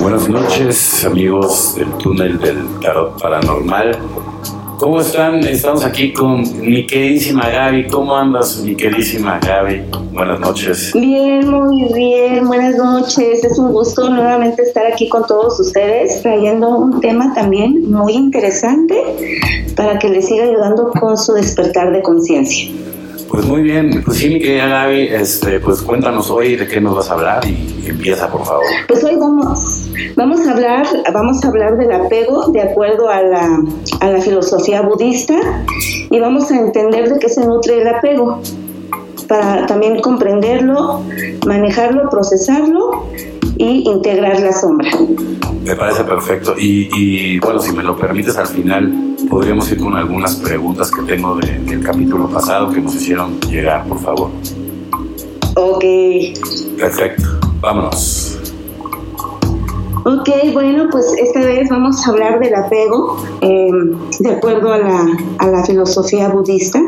Buenas noches, amigos del túnel del tarot paranormal. ¿Cómo están? Estamos aquí con mi queridísima Gaby. ¿Cómo andas, mi queridísima Gaby? Buenas noches. Bien, muy bien. Buenas noches. Es un gusto nuevamente estar aquí con todos ustedes, trayendo un tema también muy interesante para que les siga ayudando con su despertar de conciencia. Pues muy bien, pues sí, mi querida Gaby, este, pues cuéntanos hoy de qué nos vas a hablar y empieza, por favor. Pues hoy vamos, vamos a hablar, vamos a hablar del apego de acuerdo a la, a la filosofía budista y vamos a entender de qué se nutre el apego para también comprenderlo, manejarlo, procesarlo y integrar la sombra. Me parece perfecto. Y, bueno, si me lo permites, al final podríamos ir con algunas preguntas que tengo del capítulo pasado que nos hicieron llegar, por favor. Ok. Perfecto. Vámonos. Ok, bueno, pues esta vez vamos a hablar del apego eh, de acuerdo a la, a la filosofía budista.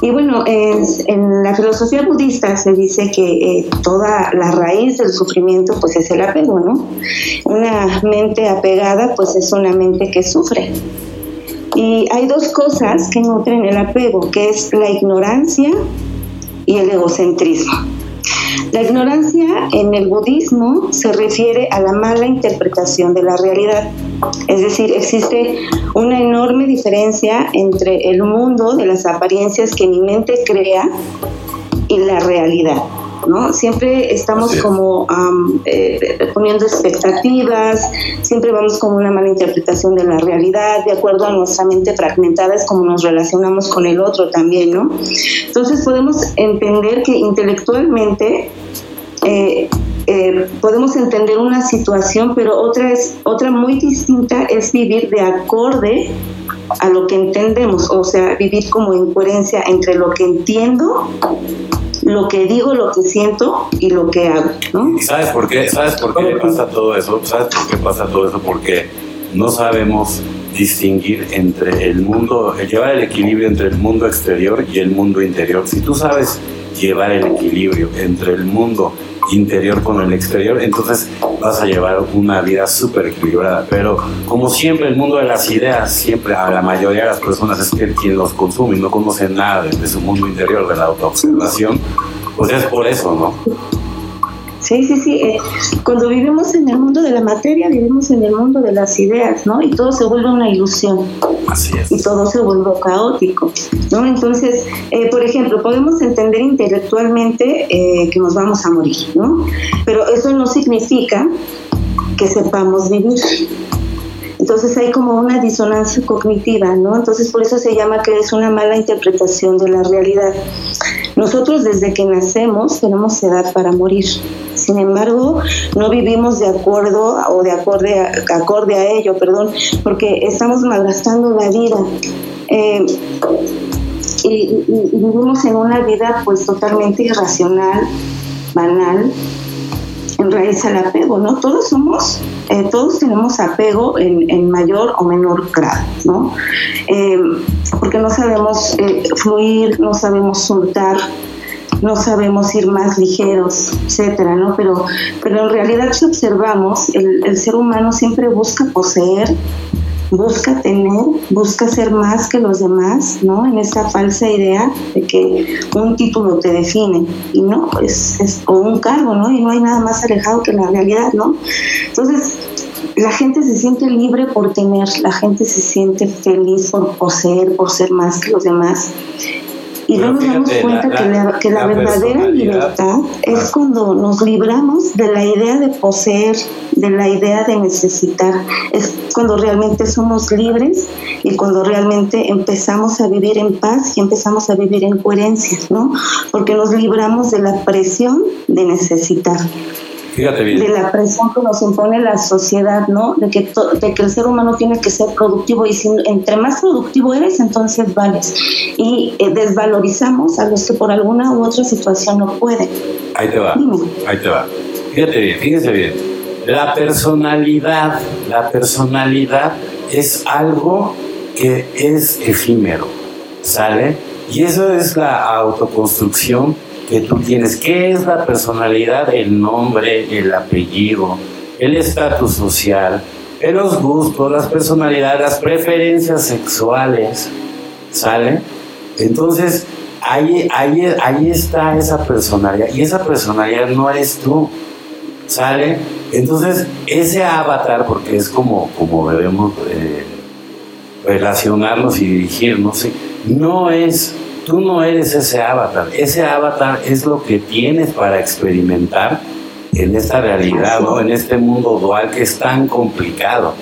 Y bueno, en la filosofía budista se dice que eh, toda la raíz del sufrimiento pues es el apego, ¿no? Una mente apegada pues es una mente que sufre. Y hay dos cosas que nutren el apego, que es la ignorancia y el egocentrismo. La ignorancia en el budismo se refiere a la mala interpretación de la realidad. Es decir, existe una enorme diferencia entre el mundo de las apariencias que mi mente crea y la realidad. ¿No? Siempre estamos como eh, poniendo expectativas, siempre vamos con una mala interpretación de la realidad, de acuerdo a nuestra mente fragmentada es como nos relacionamos con el otro también, ¿no? Entonces podemos entender que intelectualmente eh, eh, podemos entender una situación, pero otra es otra muy distinta es vivir de acorde a lo que entendemos, o sea, vivir como en coherencia entre lo que entiendo lo que digo, lo que siento y lo que hago, ¿no? sabes por qué? ¿Sabes por qué pasa todo eso? ¿Sabes por qué pasa todo eso? Porque no sabemos distinguir entre el mundo, llevar el equilibrio entre el mundo exterior y el mundo interior. Si tú sabes llevar el equilibrio entre el mundo interior con el exterior, entonces vas a llevar una vida súper equilibrada. Pero como siempre el mundo de las ideas, siempre a la mayoría de las personas es que quien los consume y no conoce nada de, su mundo interior, de la autoobservación, pues es por eso, ¿no? Sí, sí, sí. Eh, cuando vivimos en el mundo de la materia, vivimos en el mundo de las ideas, ¿no? Y todo se vuelve una ilusión. Así es. Y todo se vuelve caótico, ¿no? Entonces, eh, por ejemplo, podemos entender intelectualmente eh, que nos vamos a morir, ¿no? Pero eso no significa que sepamos vivir. Entonces hay como una disonancia cognitiva, ¿no? Entonces por eso se llama que es una mala interpretación de la realidad. Nosotros desde que nacemos tenemos edad para morir. Sin embargo, no vivimos de acuerdo o de acorde a, acorde a ello, perdón, porque estamos malgastando la vida. Eh, y, vivimos en una vida pues totalmente irracional, banal, en raíz al apego, ¿no? Todos somos, eh, todos tenemos apego en, mayor o menor grado, ¿no? Eh, porque no sabemos eh, fluir, no sabemos soltar, no sabemos ir más ligeros, etcétera, ¿no? Pero, pero en realidad si observamos, el, el ser humano siempre busca poseer, busca tener, busca ser más que los demás, ¿no? En esa falsa idea de que un título te define y no, es, es o un cargo, ¿no? Y no hay nada más alejado que la realidad, ¿no? Entonces, la gente se siente libre por tener, la gente se siente feliz por poseer, por ser más que los demás. Y no nos damos cuenta que la, que la verdadera libertad es cuando nos libramos de la idea de poseer, de la idea de necesitar. Es cuando realmente somos libres y cuando realmente empezamos a vivir en paz y empezamos a vivir en coherencia, ¿no? Porque nos libramos de la presión de necesitar. De la presión que nos impone la sociedad, ¿no? De que, de que el ser humano tiene que ser productivo y si entre más productivo eres, entonces vales. Y eh, desvalorizamos a los que por alguna u otra situación no pueden. Ahí te va. Ahí te va. Fíjate bien, fíjese bien. La personalidad, la personalidad es algo que es efímero, ¿sale? Y eso es la autoconstrucción que tú tienes. ¿Qué es la personalidad? El nombre, el apellido, el estatus social, los gustos, las personalidades, las preferencias sexuales, ¿sale? Entonces, ahí, ahí, ahí está esa personalidad, y esa personalidad no eres tú, ¿sale? Entonces, ese avatar, porque es como, como debemos eh, relacionarnos y dirigirnos, no es, tú no eres ese avatar, ese avatar es lo que tienes para experimentar en esta realidad, ¿no? En este mundo dual que es tan complicado,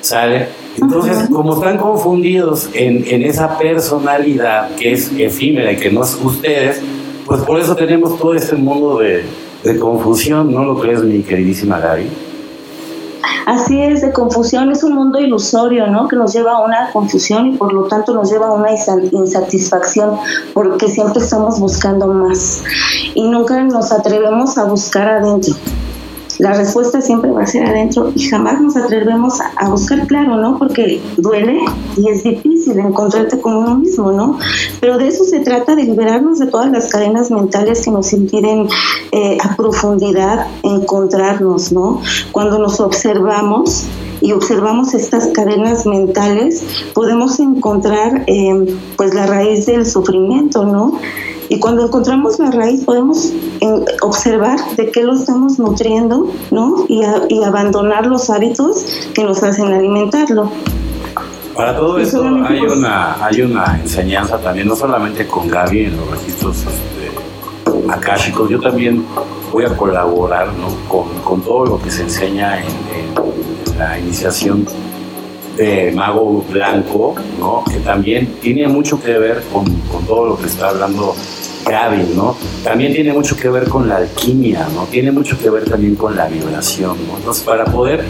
¿sale? Entonces, como están confundidos en, en, esa personalidad que es efímera y que no es ustedes, pues por eso tenemos todo este mundo de, de confusión, ¿no lo crees, mi queridísima Gaby? Así es, de confusión es un mundo ilusorio, ¿no? Que nos lleva a una confusión y por lo tanto nos lleva a una insatisfacción porque siempre estamos buscando más y nunca nos atrevemos a buscar adentro la respuesta siempre va a ser adentro y jamás nos atrevemos a, buscar claro, ¿no? Porque duele y es difícil encontrarte con uno mismo, ¿no? Pero de eso se trata, de liberarnos de todas las cadenas mentales que nos impiden eh, a profundidad encontrarnos, ¿no? Cuando nos observamos y observamos estas cadenas mentales, podemos encontrar eh, pues la raíz del sufrimiento, ¿no? Y cuando encontramos la raíz podemos observar de qué lo estamos nutriendo, ¿no? Y, abandonar los hábitos que nos hacen alimentarlo. Para todo esto hay pues una, hay una enseñanza también, no solamente con Gaby en los registros este, akáshicos, yo también voy a colaborar ¿no? con, con, todo lo que se enseña en, en la iniciación de Mago Blanco, ¿no? que también tiene mucho que ver con, con todo lo que está hablando Gaby, ¿no? También tiene mucho que ver con la alquimia, ¿no? Tiene mucho que ver también con la vibración, ¿no? Entonces, para poder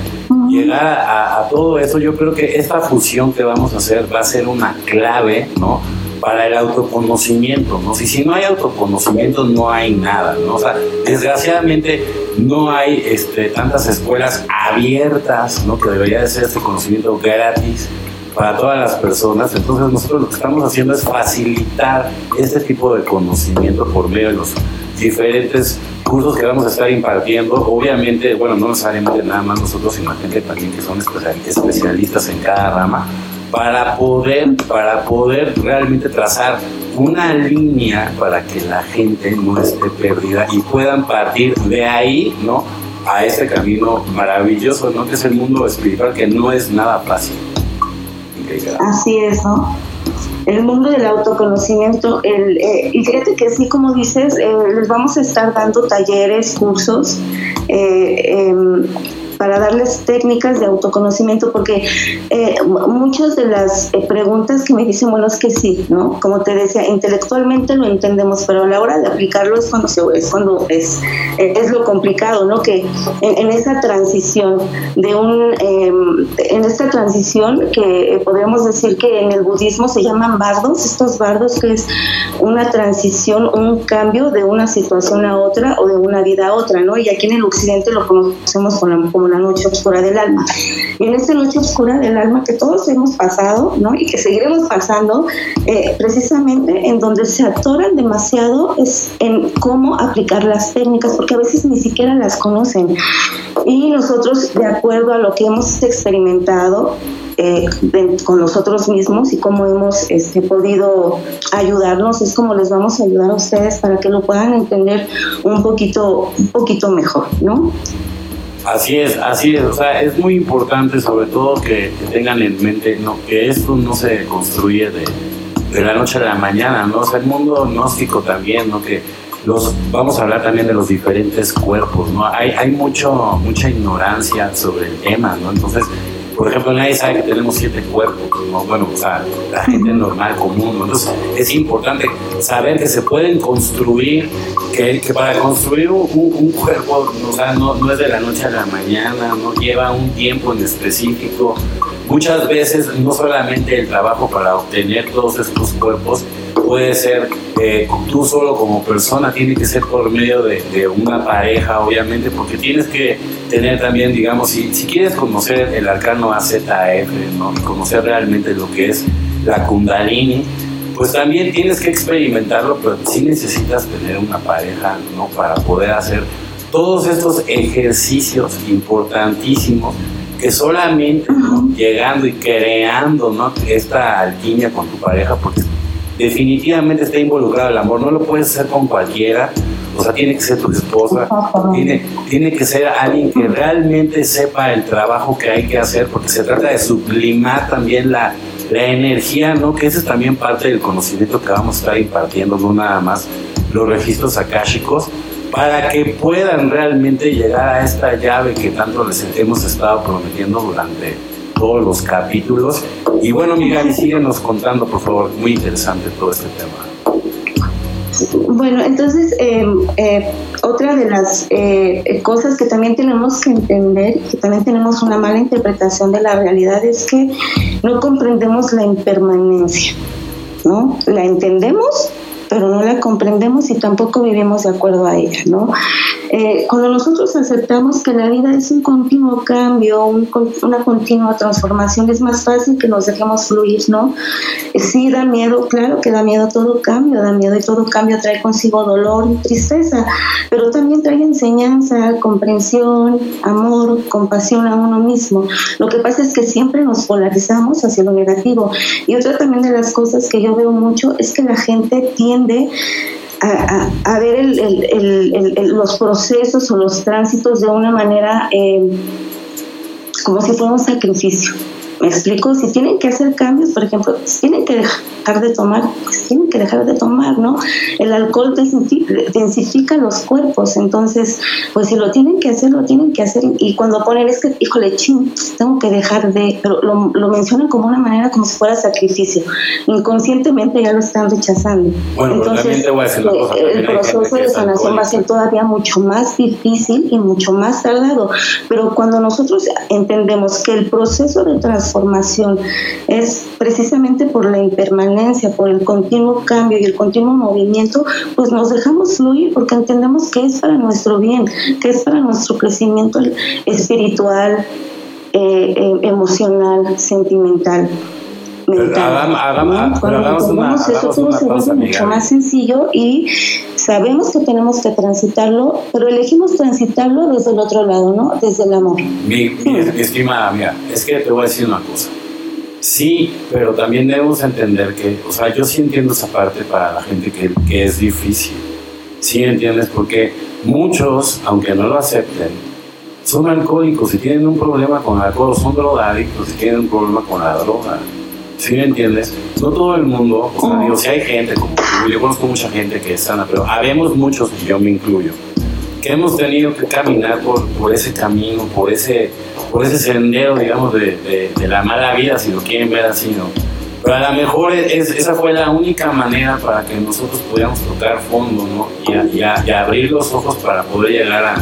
llegar a, a, todo eso, yo creo que esta fusión que vamos a hacer va a ser una clave, ¿no? Para el autoconocimiento, ¿no? Si, si no hay autoconocimiento, no hay nada, ¿no? O sea, desgraciadamente no hay este, tantas escuelas abiertas, ¿no? Que debería de ser este conocimiento gratis para todas las personas. Entonces nosotros lo que estamos haciendo es facilitar este tipo de conocimiento por medio de los diferentes cursos que vamos a estar impartiendo. Obviamente, bueno, no necesariamente nada más nosotros, sino también que son especialistas en cada rama, para poder, para poder realmente trazar una línea para que la gente no esté perdida y puedan partir de ahí, ¿no? A este camino maravilloso, ¿no? Que es el mundo espiritual, que no es nada fácil. Así es, ¿no? El mundo del autoconocimiento, el, eh, y fíjate que sí, como dices, eh, les vamos a estar dando talleres, cursos, eh, em, para darles técnicas de autoconocimiento, porque eh, muchas de las eh, preguntas que me dicen, bueno, es que sí, ¿no? Como te decía, intelectualmente lo entendemos, pero a la hora de aplicarlo es cuando, se, es, cuando es, eh, es lo complicado, ¿no? Que en, esa transición de un, em, en esta transición que podríamos decir que en el budismo se llaman bardos, estos bardos que es una transición, un cambio de una situación a otra o de una vida a otra, ¿no? Y aquí en el occidente lo conocemos como, como la noche oscura del alma. Y en esta noche oscura del alma que todos hemos pasado, ¿no? Y que seguiremos pasando, eh, precisamente en donde se atoran demasiado es en cómo aplicar las técnicas, porque a veces ni siquiera las conocen. Y nosotros, de acuerdo a lo que hemos experimentado, eh, con nosotros mismos y cómo hemos este, podido ayudarnos, es como les vamos a ayudar a ustedes para que lo puedan entender un poquito, un poquito mejor, ¿no? Así es, así es. O sea, es muy importante sobre todo que, tengan en mente no, que esto no se construye de, de, la noche a la mañana, ¿no? O sea, el mundo gnóstico también, ¿no? Que los, vamos a hablar también de los diferentes cuerpos, ¿no? Hay, hay mucho, mucha ignorancia sobre el tema, ¿no? Entonces, por ejemplo, nadie sabe que tenemos siete cuerpos, ¿no? Bueno, o sea, la gente normal, común. Entonces, es importante saber que se pueden construir, que, para construir un, cuerpo, o sea, no es de la noche a la mañana, no lleva un tiempo en específico. Muchas veces, no solamente el trabajo para obtener todos estos cuerpos, puede ser eh, tú solo como persona, tiene que ser por medio de, una pareja, obviamente, porque tienes que tener también, digamos, si, si quieres conocer el arcano AZF, ¿no? conocer realmente lo que es la Kundalini, pues también tienes que experimentarlo, pero sí necesitas tener una pareja, ¿no? Para poder hacer todos estos ejercicios importantísimos que solamente llegando y creando ¿no? esta alquimia con tu pareja, porque definitivamente está involucrado el amor, no lo puedes hacer con cualquiera, o sea, tiene que ser tu esposa, tiene, tiene que ser alguien que realmente sepa el trabajo que hay que hacer, porque se trata de sublimar también la, la energía, ¿no? Que ese es también parte del conocimiento que vamos a estar impartiendo, no nada más los registros akáshicos, para que puedan realmente llegar a esta llave que tanto les hemos estado prometiendo durante todos los capítulos. Y bueno, Miguel, síguenos contando, por favor, muy interesante todo este tema. Bueno, entonces, em, eh, otra de las eh, cosas que también tenemos que entender, que también tenemos una mala interpretación de la realidad, es que no comprendemos la impermanencia, ¿no? La entendemos, pero no la comprendemos y tampoco vivimos de acuerdo a ella, ¿no? Eh, cuando nosotros aceptamos que la vida es un continuo cambio, una continua transformación, es más fácil que nos dejemos fluir, ¿no? Eh, sí, da miedo, claro que da miedo todo cambio, da miedo y todo cambio trae consigo dolor y tristeza, pero también trae enseñanza, comprensión, amor, compasión a uno mismo. Lo que pasa es que siempre nos polarizamos hacia lo negativo. Y otra también de las cosas que yo veo mucho es que la gente tiene a, ver los procesos o los tránsitos de una manera eh, como si fuera un sacrificio. ¿Me explico? Si tienen que hacer cambios, por ejemplo, si tienen que dejar de tomar, pues tienen que dejar de tomar, ¿no? El alcohol densifica los cuerpos, entonces, pues si lo tienen que hacer, lo tienen que hacer. Y cuando ponen, es que, híjole, ching, tengo que dejar de, pero lo, lo mencionan como una manera como si fuera sacrificio. Inconscientemente ya lo están rechazando. Bueno, entonces, voy a decir cosa, el proceso de sanación va a ser todavía mucho más difícil y mucho más tardado. Pero cuando nosotros entendemos que el proceso de transformación es precisamente por la impermanencia, por el continuo cambio y el continuo movimiento, pues nos dejamos fluir porque entendemos que es para nuestro bien, que es para nuestro crecimiento espiritual, eh, eh, emocional, sentimental. Hagamos, eso todo se vuelve mucho más sencillo y sabemos que tenemos que transitarlo, pero elegimos transitarlo desde el otro lado, ¿no? Desde el amor. Mi, mi estimada, mira, es que te voy a decir una cosa. Sí, pero también debemos entender que, o sea, yo sí entiendo esa parte para la gente que, que es difícil. Sí entiendes, porque muchos, aunque no lo acepten, son alcohólicos y tienen un problema con el alcohol, son drogadictos y tienen un problema con la droga. ¿Sí me entiendes? No todo el mundo, o sea, digo, si hay gente, como yo conozco mucha gente que es sana, pero habemos muchos, y yo me incluyo, que hemos tenido que caminar por, por ese camino, por ese, por ese sendero, digamos, de, de, la mala vida, si lo quieren ver así, ¿no? Pero a lo mejor es, esa fue la única manera para que nosotros pudiéramos tocar fondo, ¿no? Y, y, y abrir los ojos para poder llegar a,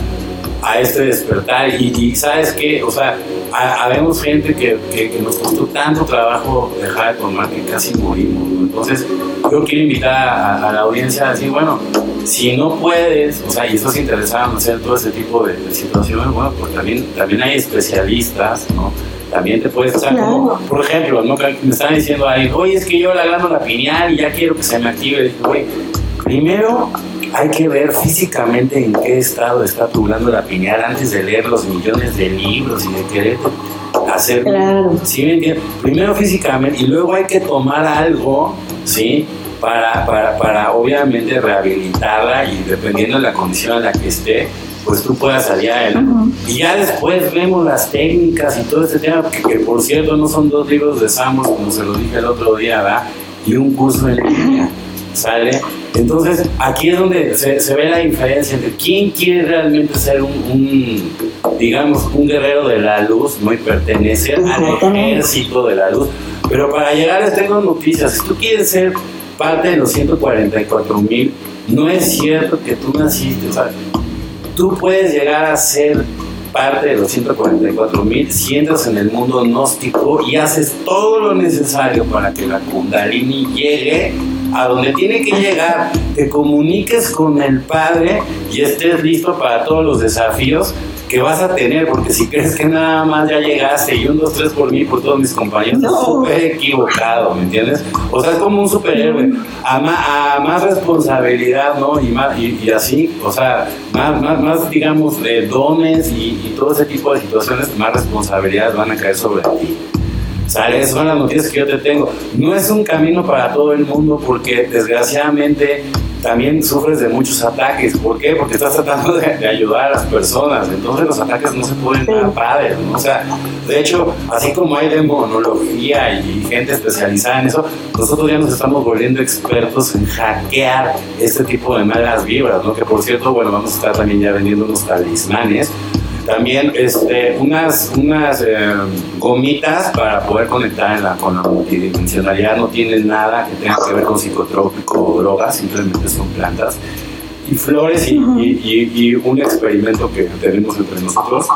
a este despertar. Y, sabes que, o sea, habemos gente que, que, nos costó tanto trabajo dejar de tomar que casi morimos. Entonces, yo quiero invitar a, la audiencia a decir, bueno, si no puedes, o sea, y estás interesado en hacer todo ese tipo de, situaciones, bueno, pues también, también hay especialistas, ¿no? También te puedes estar como, por ejemplo, ¿no? me están diciendo ahí, oye, es que yo la piñal y ya quiero que se me active. Oye, primero hay que ver físicamente en qué estado está tu la piñal antes de leer los millones de libros y de querer hacer. Claro. ¿Sí Primero físicamente y luego hay que tomar algo, ¿sí? Para, para, para obviamente rehabilitarla y dependiendo de la condición en la que esté, pues tú puedas salir a él. Y ya después vemos las técnicas y todo este tema, que, por cierto no son dos libros de Samos, como se lo dije el otro día, ¿verdad? Y un curso en línea, ¿sale? Entonces, aquí es donde se, ve la diferencia entre quién quiere realmente ser un, digamos, un guerrero de la luz, ¿no? Y pertenecer al ejército de la luz. Pero para llegar les tengo noticias. Si tú quieres ser parte de los 144 mil, no es cierto que tú naciste, o sea, tú puedes llegar a ser parte de los 144 mil si entras en el mundo gnóstico y haces todo lo necesario para que la kundalini llegue a donde tiene que llegar, te comuniques con el Padre y estés listo para todos los desafíos que vas a tener, porque si crees que nada más ya llegaste y un, dos, tres por mí, por todos mis compañeros, no. súper equivocado, ¿me entiendes? O sea, es como un superhéroe, a, a más responsabilidad, ¿no? Y, más, y, así, o sea, más, más, más digamos, de dones y, y todo ese tipo de situaciones, más responsabilidades van a caer sobre ti. ¿Sale? Son las noticias que yo te tengo. No es un camino para todo el mundo porque desgraciadamente también sufres de muchos ataques. ¿Por qué? Porque estás tratando de, ayudar a las personas. Entonces los ataques no se pueden dar padres. ¿no? O sea, de hecho, así como hay demonología y gente especializada en eso, nosotros ya nos estamos volviendo expertos en hackear este tipo de malas vibras, ¿no? Que por cierto, bueno, vamos a estar también ya vendiendo unos talismanes también este, unas, unas eh, gomitas para poder conectar con la multidimensionalidad. No tienen nada que tenga que ver con psicotrópico o drogas, simplemente son plantas. Y flores y, y, un experimento que tenemos entre nosotros.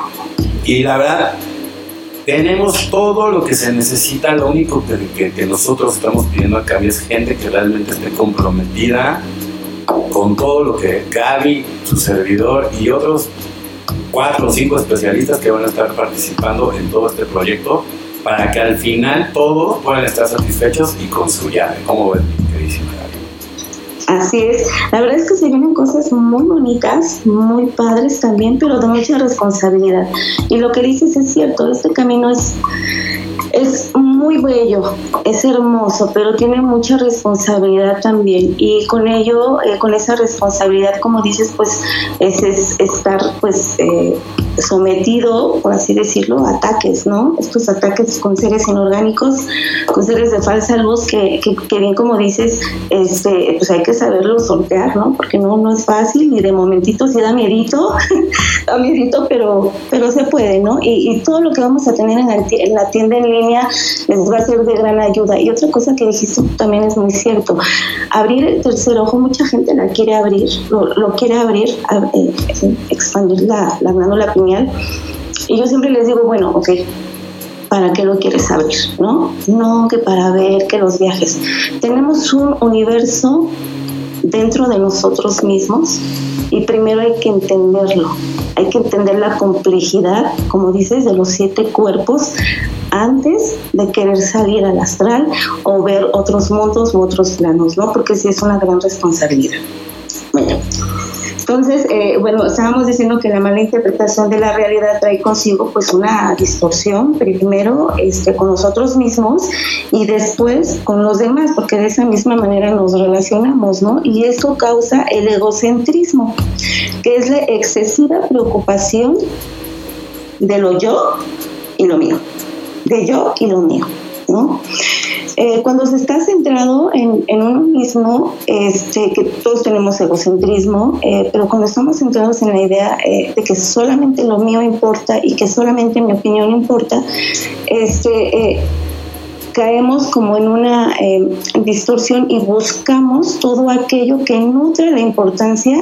Y la verdad, tenemos todo lo que se necesita. Lo único que, que, nosotros estamos pidiendo a cambio es gente que realmente esté comprometida con todo lo que Gaby, su servidor y otros cuatro o cinco especialistas que van a estar participando en todo este proyecto para que al final todos puedan estar satisfechos y con su llave. ¿Cómo ven, queridísima Así es, la verdad es que se vienen cosas muy bonitas, muy padres también, pero de mucha responsabilidad. Y lo que dices es cierto, este camino es es muy bello, es hermoso, pero tiene mucha responsabilidad también. Y con ello, eh, con esa responsabilidad, como dices, pues es, estar pues eh, sometido, por así decirlo, a ataques, ¿no? Estos ataques con seres inorgánicos, con seres de falsa luz, que, que, bien como dices, este, pues hay que saberlo sortear, ¿no? Porque no, no es fácil y de momentito sí da miedito, da miedito, pero, pero se puede, ¿no? Y, y todo lo que vamos a tener en la, en la tienda en línea les va a ser de gran ayuda. Y otra cosa que dijiste también es muy cierto. Abrir el tercer ojo, mucha gente la quiere abrir, lo, quiere abrir, eh, expandir la, la glándula pineal. Y yo siempre les digo, bueno, ok, ¿para qué lo quieres abrir? ¿No? No, que para ver que los viajes. Tenemos un universo dentro de nosotros mismos y primero hay que entenderlo. Hay que entender la complejidad, como dices, de los siete cuerpos antes de querer salir al astral o ver otros mundos u otros planos, ¿no? Porque sí es una gran responsabilidad. Bueno, entonces, eh, bueno, estábamos diciendo que la mala interpretación de la realidad trae consigo pues una distorsión, primero este, con nosotros mismos y después con los demás, porque de esa misma manera nos relacionamos, ¿no? Y eso causa el egocentrismo, que es la excesiva preocupación de lo yo y lo mío de yo y lo mío, Eh, cuando se está centrado en, uno mismo, este, que todos tenemos egocentrismo, eh, pero cuando estamos centrados en la idea eh, de que solamente lo mío importa y que solamente mi opinión importa, este, caemos como en una distorsión y buscamos todo aquello que nutre la importancia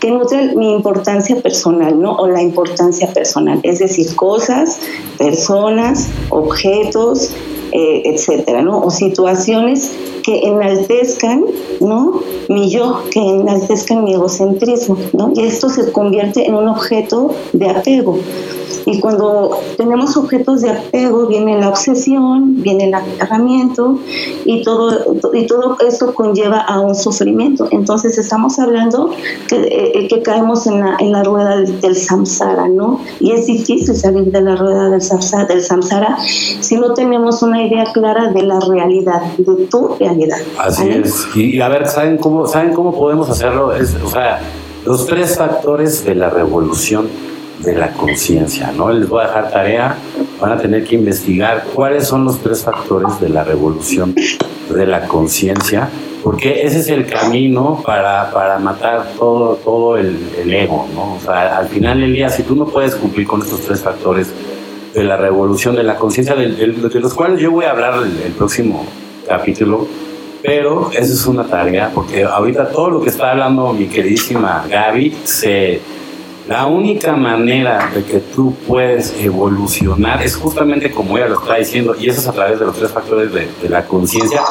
que nutre mi importancia personal, ¿no? O la importancia personal, es decir, cosas, personas, objetos, eh, etcétera, ¿no? O situaciones que enaltezcan, ¿no? Mi yo, que enaltezcan mi egocentrismo, ¿no? Y esto se convierte en un objeto de apego. Y cuando tenemos objetos de apego, viene la obsesión, viene el agarramiento y todo, y todo esto conlleva a un sufrimiento. Entonces estamos hablando que, eh, que caemos en la, en la rueda del, samsara, ¿no? Y es difícil salir de la rueda del samsara, del samsara si no tenemos una idea clara de la realidad, de tu realidad. Así es. Y, a ver, ¿saben cómo, ¿saben cómo podemos hacerlo? Es, o sea, los tres factores de la revolución de la conciencia, ¿no? Les voy a dejar tarea, van a tener que investigar cuáles son los tres factores de la revolución de la conciencia, porque ese es el camino para, para matar todo, todo el, ego, ¿no? O sea, al final del día, si tú no puedes cumplir con estos tres factores de la revolución de la conciencia, de, de, los cuales yo voy a hablar el, el próximo capítulo, pero esa es una tarea, porque ahorita todo lo que está hablando mi queridísima Gaby se La única manera de que tú puedes evolucionar es justamente como ella lo está diciendo, y eso es a través de los tres factores de, la conciencia.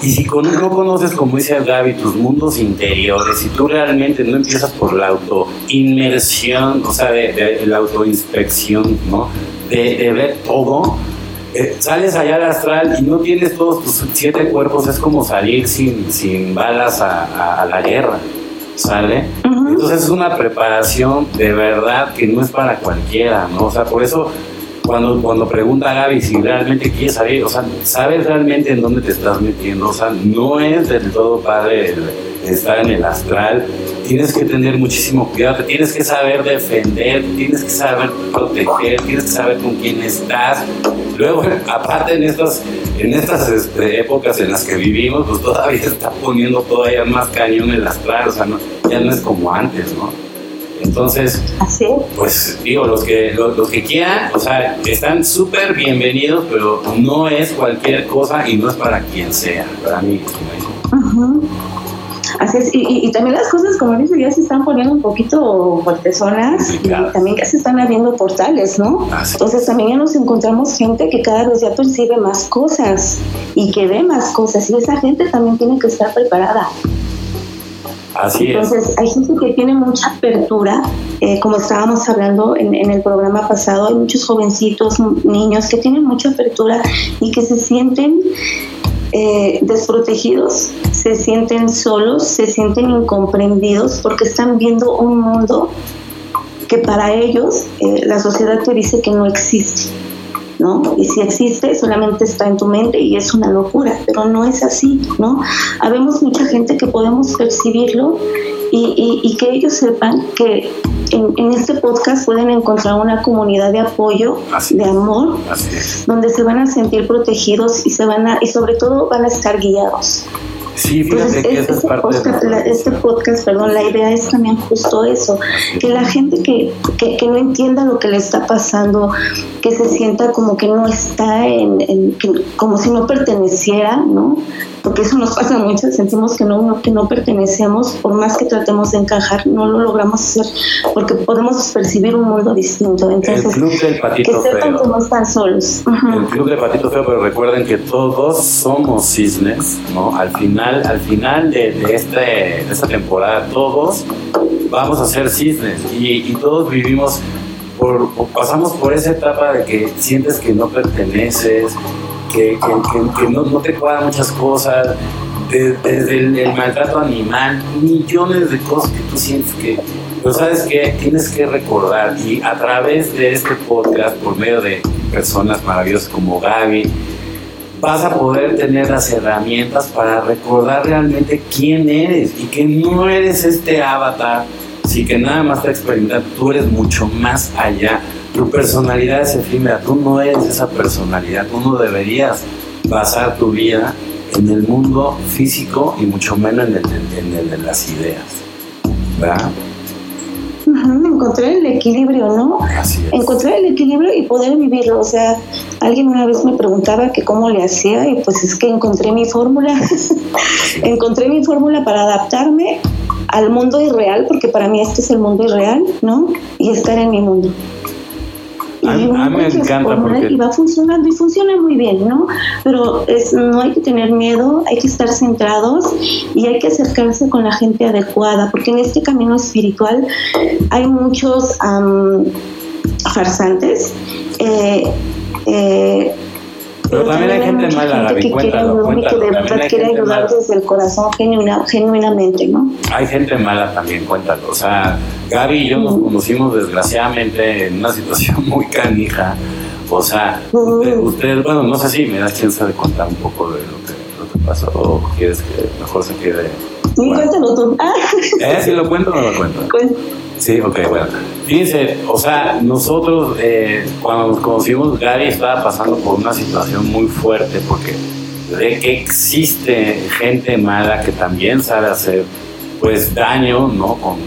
Y si con, no conoces, como dice Gaby, tus mundos interiores, si tú realmente no empiezas por la autoinmersión, o sea, de, la autoinspección, ¿no? De, ver todo, eh, sales allá al astral y no tienes todos tus siete cuerpos, es como salir sin balas a la guerra. ¿Sale? Entonces es una preparación de verdad que no es para cualquiera, ¿no? O sea, por eso cuando, cuando pregunta a Gaby si realmente quieres salir, o sea, sabes realmente en dónde te estás metiendo, o sea, no es del todo padre estar en el astral, tienes que tener muchísimo cuidado, tienes que saber defender, tienes que saber proteger, tienes que saber con quién estás. Luego, aparte en estas, en estas este, épocas en las que vivimos, pues todavía está poniendo todavía más cañón el astral, o sea, ya no es como antes, ¿no? Entonces, pues digo, los que, los, que quieran, o sea, están súper bienvenidos, pero no es cualquier cosa y no es para quien sea, para mí. Así es, y, también las cosas, como dice, ya se están poniendo un poquito fuertezonas y también ya se están abriendo portales, ¿no? Entonces también ya nos encontramos gente que cada vez ya percibe más cosas y que ve más cosas y esa gente también tiene que estar preparada. Entonces, hay gente que tiene mucha apertura, eh, como estábamos hablando en, el programa pasado, hay muchos jovencitos, niños que tienen mucha apertura y que se sienten eh, desprotegidos, se sienten solos, se sienten incomprendidos porque están viendo un mundo que para ellos eh, la sociedad te dice que no existe. ¿No? Y si existe, solamente está en tu mente y es una locura, pero no es así, ¿no? Habemos mucha gente que podemos percibirlo y, que ellos sepan que en, este podcast pueden encontrar una comunidad de apoyo, de amor, donde se van a sentir protegidos y se van a, y sobre todo van a estar guiados. Sí, fíjate que este, podcast, este podcast, perdón, la idea es también justo eso, que la gente que, que, no entienda lo que le está pasando, que se sienta como que no está en, como si no perteneciera, ¿no? porque eso nos pasa mucho, sentimos que no, que no pertenecemos, por más que tratemos de encajar, no lo logramos hacer, porque podemos percibir un mundo distinto. Entonces, el club del patito que sepan que no están solos. El club del patito feo, pero recuerden que todos somos cisnes, ¿no? Al final, al final de, de, este, de esta temporada, todos vamos a ser cisnes y, y todos vivimos por, pasamos por esa etapa de que sientes que no perteneces, que, no, te cuadran muchas cosas, desde el, maltrato animal, millones de cosas que tú sientes que, pero sabes que tienes que recordar y a través de este podcast, por medio de personas maravillosas como Gaby, vas a poder tener las herramientas para recordar realmente quién eres y que no eres este avatar, sí que nada más te experimentar, tú eres mucho más allá tu personalidad es efímera, tú no eres esa personalidad, tú no deberías basar tu vida en el mundo físico y mucho menos en el, de las ideas. ¿Verdad? Encontrar el equilibrio, ¿no? Encontrar el equilibrio y poder vivirlo. O sea, alguien una vez me preguntaba que cómo le hacía y pues es que encontré mi fórmula. encontré mi fórmula para adaptarme al mundo irreal, porque para mí este es el mundo irreal, ¿no? Y estar en mi mundo. A, mí me encanta porque... Y va funcionando y funciona muy bien, ¿no? Pero es, no hay que tener miedo, hay que estar centrados y hay que acercarse con la gente adecuada, porque en este camino espiritual hay muchos farsantes. Eh, eh, pero también hay gente mala, Gaby, que cuéntalo, cuéntalo. Que de verdad quiere ayudar desde el corazón genuinamente, ¿no? Hay gente mala también, cuéntalo. O sea, Gaby y yo nos conocimos desgraciadamente en una situación muy canija. O sea, usted, bueno, no sé si me das chance de contar un poco de lo que, lo que pasó o quieres que mejor se quede. Sí, cuéntalo tú. ¿Eh? ¿Si lo cuento o no lo cuento? Sí, ok, bueno. Fíjense, o sea, nosotros eh, cuando nos conocimos, Gary estaba pasando por una situación muy fuerte porque de que existe gente mala que también sabe hacer pues daño, ¿no? Con,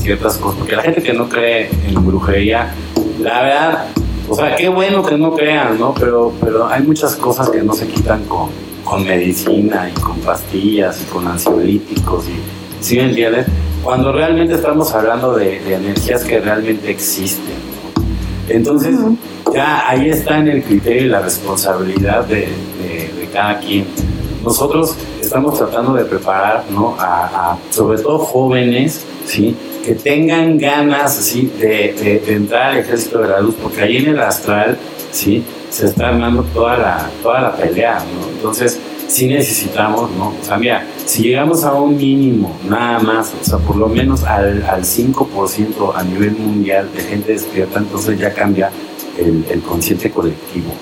ciertas cosas. Porque la gente que no cree en brujería, la verdad, o sea, qué bueno que no crean, ¿no? Pero, pero hay muchas cosas que no se quitan con, con medicina y con pastillas y con ansiolíticos y, ¿sí me entiendes? cuando realmente estamos hablando de, energías que realmente existen. Entonces, ya ahí está en el criterio y la responsabilidad de, cada quien. Nosotros estamos tratando de preparar, ¿no? A, sobre todo jóvenes, ¿sí? Que tengan ganas, ¿sí? De, de, entrar al ejército de la luz, porque ahí en el astral, ¿sí? Se está armando toda la, toda la pelea, ¿no? Entonces, sí necesitamos, ¿no? O sea, mira, si llegamos a un mínimo, nada más, o sea, por lo menos al, al 5% a nivel mundial de gente despierta, entonces ya cambia el, el consciente colectivo.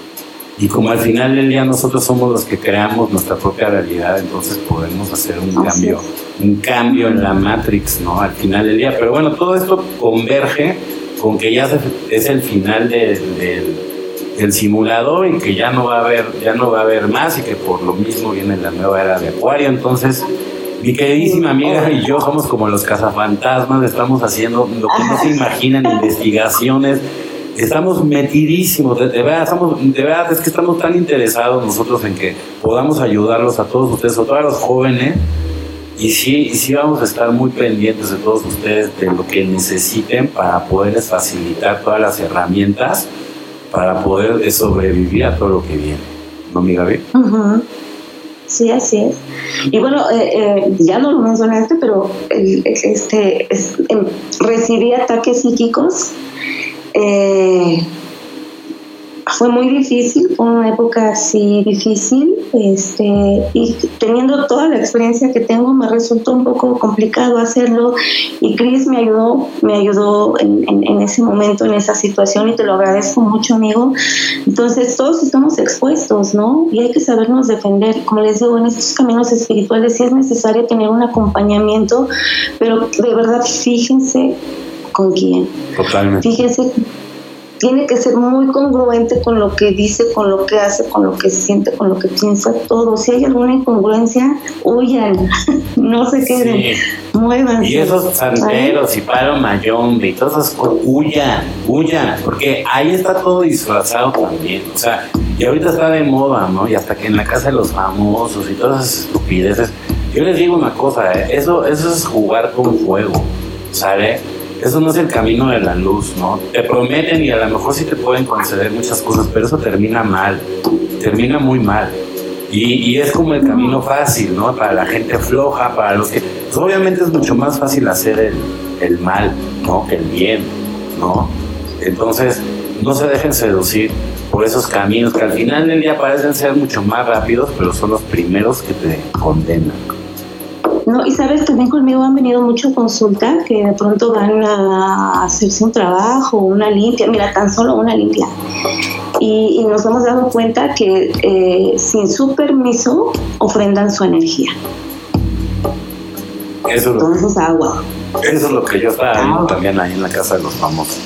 Y como al final del día nosotros somos los que creamos nuestra propia realidad, entonces podemos hacer un cambio, un cambio en la Matrix, ¿no? Al final del día. Pero bueno, todo esto converge con que ya es el final del el simulador y que ya no va a haber, ya no va a haber más y que por lo mismo viene la nueva era de Acuario. Entonces, mi queridísima amiga y yo somos como los cazafantasmas, estamos haciendo lo que no se imaginan, investigaciones. Estamos metidísimos, de, verdad, estamos, de verdad es que estamos tan interesados nosotros en que podamos ayudarlos a todos ustedes, a todos los jóvenes, y sí, y sí vamos a estar muy pendientes de todos ustedes, de lo que necesiten para poderles facilitar todas las herramientas para poder sobrevivir a todo lo que viene. ¿No, mi Gaby? Sí, así es. Y bueno, eh, eh, ya no lo mencionaste, pero este, em, recibí ataques psíquicos. Eh, fue muy difícil, fue una época así difícil, este, y teniendo toda la experiencia que tengo me resultó un poco complicado hacerlo y Chris me ayudó, me ayudó en, en, ese momento, en esa situación y te lo agradezco mucho amigo. Entonces todos estamos expuestos, ¿no? Y hay que sabernos defender. Como les digo, en estos caminos espirituales sí es necesario tener un acompañamiento, pero de verdad fíjense con quién. Totalmente. Fíjense tiene que ser muy congruente con lo que dice, con lo que hace, con lo que siente, con lo que piensa, todo. Si hay alguna incongruencia, huyan, no se queden, muevan. Y esos santeros y paro mayombe y todas esas cosas, huyan, huyan, porque ahí está todo disfrazado también. O sea, y ahorita está de moda, ¿no? Y hasta que en la casa de los famosos y todas esas estupideces. Yo les digo una cosa, ¿eh? eso, eso es jugar con fuego, ¿sale? Eso no es el camino de la luz, ¿no? Te prometen y a lo mejor sí te pueden conceder muchas cosas, pero eso termina mal, termina muy mal. Y, es como el camino fácil, ¿no? Para la gente floja, para los que... Pues, obviamente es mucho más fácil hacer el, el mal, ¿no? Que el bien, ¿no? Entonces, no se dejen seducir por esos caminos que al final del día parecen ser mucho más rápidos, pero son los primeros que te condenan. No, y sabes, también conmigo han venido mucho a consulta que de pronto van a hacerse un trabajo, una limpia, mira, tan solo una limpia. Y, nos hemos dado cuenta que eh, sin su permiso ofrendan su energía. Eso Entonces, agua. Eso es lo que yo estaba viendo también ahí en la casa de los famosos.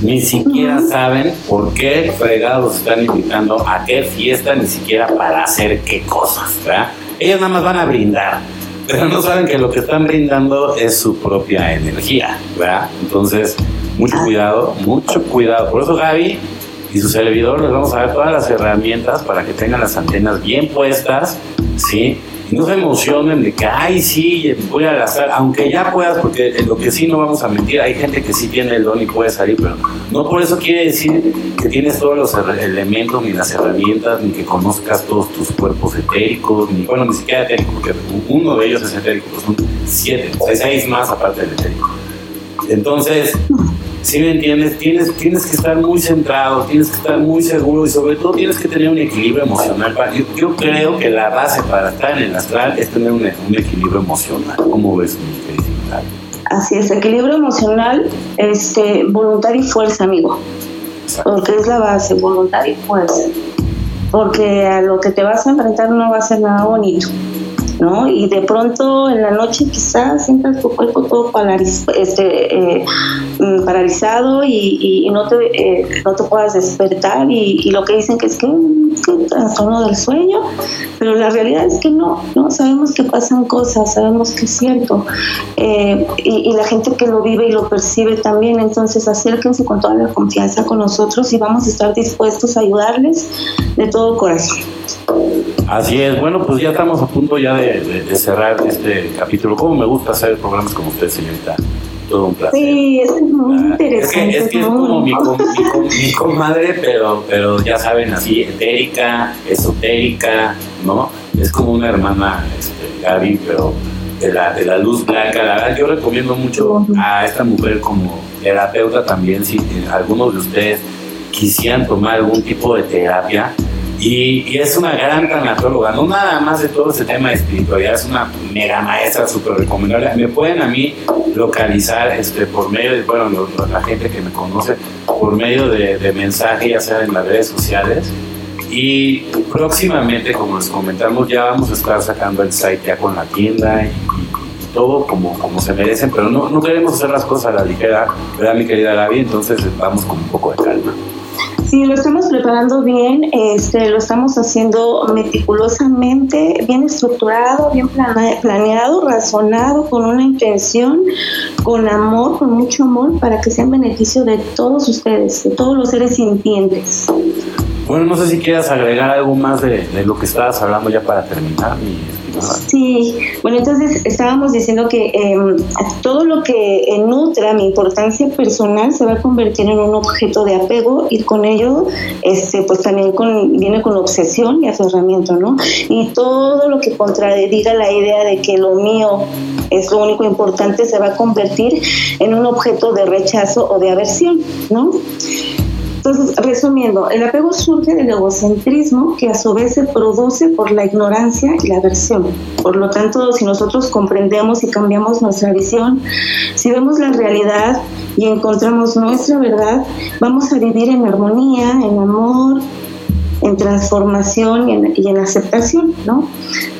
Ni siquiera saben por qué fregados están invitando a qué fiesta, ni siquiera para hacer qué cosas, ¿verdad? Ellos nada más van a brindar pero no saben que lo que están brindando es su propia energía, ¿verdad? Entonces, mucho cuidado, mucho cuidado. Por eso Gaby y su servidor les vamos a dar todas las herramientas para que tengan las antenas bien puestas, ¿sí? No se emocionen de que, ay, sí, voy a gastar, aunque ya puedas, porque lo que sí no vamos a mentir, hay gente que sí tiene el don y puede salir, pero no por eso quiere decir que tienes todos los elementos, ni las herramientas, ni que conozcas todos tus cuerpos etéricos, ni, bueno, ni siquiera etéricos, porque uno de ellos es etérico, son siete, hay seis más aparte del etérico. Entonces, si me entiendes? Tienes, tienes que estar muy centrado, tienes que estar muy seguro y sobre todo tienes que tener un equilibrio emocional. Yo, creo que la base para estar en el astral es tener un, equilibrio emocional. ¿Cómo ves, mi Así es, equilibrio emocional, este, voluntad y fuerza, amigo. Porque es la base, voluntad y fuerza. Porque a lo que te vas a enfrentar no va a ser nada bonito. ¿No? Y de pronto en la noche quizás sientas tu cuerpo todo este, eh, mm, paralizado y, no, te, eh, no te puedas despertar y, lo que dicen que es que, un trastorno del sueño, pero la realidad es que no, ¿no? Sabemos que pasan cosas, sabemos que es cierto eh, y, la gente que lo vive y lo percibe también, entonces acérquense con toda la confianza con nosotros y vamos a estar dispuestos a ayudarles de todo corazón. Así es, bueno, pues ya estamos a punto ya de, cerrar este capítulo. Como me gusta hacer programas como usted, señorita. Todo un placer. Sí, es muy interesante. Es que es, como mi, mi, comadre, pero, pero ya saben, así, etérica, esotérica, ¿no? Es como una hermana, este, Gaby, pero de la, de la luz blanca. La verdad, yo recomiendo mucho a esta mujer como terapeuta también, si algunos de ustedes quisieran tomar algún tipo de terapia y, es una gran tanatóloga, no nada más de todo ese tema de espiritualidad, es una mega maestra súper recomendable. Me pueden a mí localizar este, por medio de, bueno, la gente que me conoce, por medio de, de mensaje, ya sea en las redes sociales. Y próximamente, como les comentamos, ya vamos a estar sacando el site ya con la tienda y, todo como, como se merecen, pero no, no queremos hacer las cosas a la ligera, ¿verdad, mi querida Gaby? Entonces vamos con un poco de calma. Sí, lo estamos preparando bien, este, lo estamos haciendo meticulosamente, bien estructurado, bien planeado, razonado, con una intención, con amor, con mucho amor, para que sea en beneficio de todos ustedes, de todos los seres sintientes. Bueno, no sé si quieras agregar algo más de, lo que estabas hablando ya para terminar. Sí, bueno, entonces estábamos diciendo que em, todo lo que nutra mi importancia personal se va a convertir en un objeto de apego y con ello, este, pues también con, viene con obsesión y aferramiento, ¿no? Y todo lo que contradiga la idea de que lo mío es lo único importante se va a convertir en un objeto de rechazo o de aversión, ¿no? Entonces, resumiendo, el apego surge del egocentrismo que a su vez se produce por la ignorancia y la aversión. Por lo tanto, si nosotros comprendemos y cambiamos nuestra visión, si vemos la realidad y encontramos nuestra verdad, vamos a vivir en armonía, en amor, en transformación y en, aceptación, ¿no?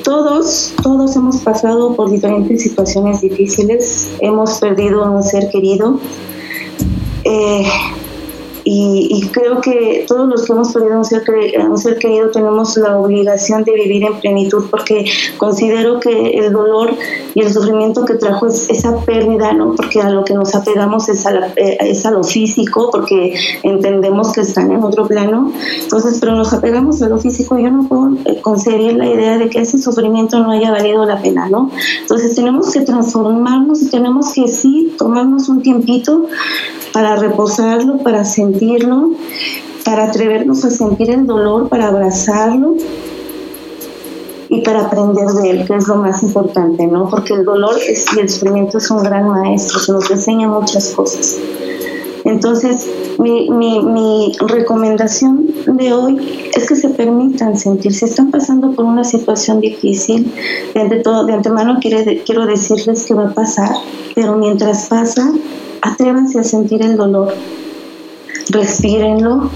Todos, todos hemos pasado por diferentes situaciones difíciles, hemos perdido un ser querido, eh, y, creo que todos los que hemos perdido un ser, un ser querido tenemos la obligación de vivir en plenitud porque considero que el dolor y el sufrimiento que trajo es esa pérdida, ¿no? Porque a lo que nos apegamos es a, eh, es a lo físico, porque entendemos que están en otro plano. Entonces, pero nos apegamos a lo físico. Yo no puedo eh, concebir la idea de que ese sufrimiento no haya valido la pena, ¿no? Entonces, tenemos que transformarnos y tenemos que sí tomarnos un tiempito para reposarlo, para sentirlo, para atrevernos a sentir el dolor, para abrazarlo y para aprender de él, que es lo más importante, ¿no? Porque el dolor y el sufrimiento es un gran maestro, se nos enseña muchas cosas. Entonces, mi, mi, mi, recomendación de hoy es que se permitan sentir. Si están pasando por una situación difícil, de, todo, de antemano quiero decirles que va a pasar, pero mientras pasa, atrévanse a sentir el dolor, respírenlo,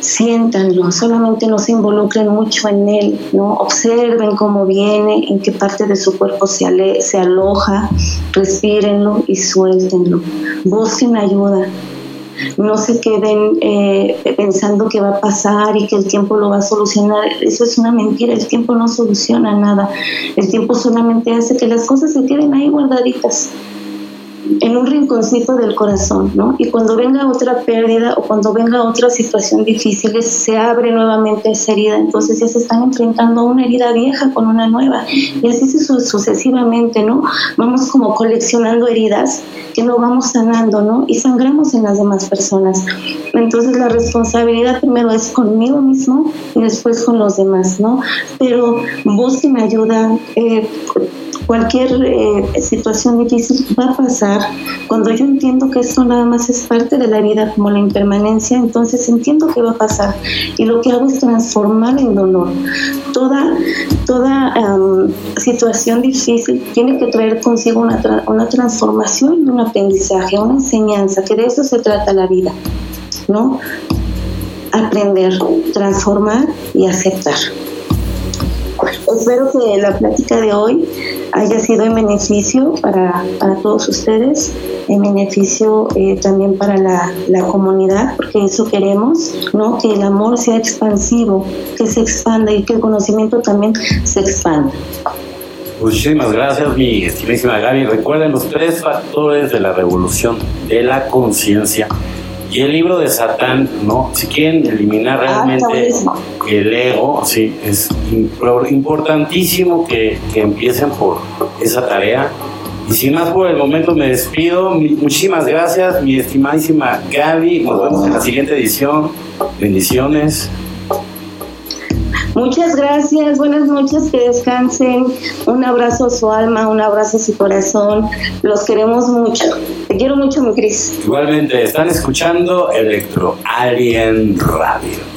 siéntanlo, solamente no se involucren mucho en él, ¿no? Observen cómo viene, en qué parte de su cuerpo se, se aloja, respírenlo y suéltenlo. Busquen ayuda. No se queden eh, pensando que va a pasar y que el tiempo lo va a solucionar. Eso es una mentira. El tiempo no soluciona nada. El tiempo solamente hace que las cosas se queden ahí guardaditas en un rinconcito del corazón, ¿no? Y cuando venga otra pérdida o cuando venga otra situación difícil, se abre nuevamente esa herida, entonces ya se están enfrentando una herida vieja con una nueva, y así sucesivamente, ¿no? Vamos como coleccionando heridas que no vamos sanando, ¿no? Y sangramos en las demás personas. Entonces la responsabilidad primero es conmigo mismo y después con los demás, ¿no? Pero busquen ayuda. Eh, cualquier eh, situación difícil va a pasar. Cuando yo entiendo que esto nada más es parte de la vida como la impermanencia, entonces entiendo que va a pasar. Y lo que hago es transformar en dolor. Toda, toda situación difícil tiene que traer consigo una, una transformación, un aprendizaje, una enseñanza, que de eso se trata la vida, ¿no? Aprender, transformar y aceptar. Espero que la plática de hoy haya sido en beneficio para, todos ustedes, en beneficio eh, también para la, comunidad, porque eso queremos, ¿no? Que el amor sea expansivo, que se expanda y que el conocimiento también se expanda. Muchísimas gracias, mi estimísima Gaby. Recuerden los tres factores de la revolución de la conciencia y el libro de Satán, ¿no? Si quieren eliminar Ah, realmente el ego, sí, es impor- importantísimo que, que empiecen por esa tarea. Y sin más por el momento me despido. Muchísimas gracias, mi estimadísima Gaby. Nos vemos en la siguiente edición. Bendiciones. Muchas gracias, buenas noches, que descansen. Un abrazo a su alma, un abrazo a su corazón. Los queremos mucho. Te quiero mucho, mi Cris. Igualmente, están escuchando Electro Alien Radio.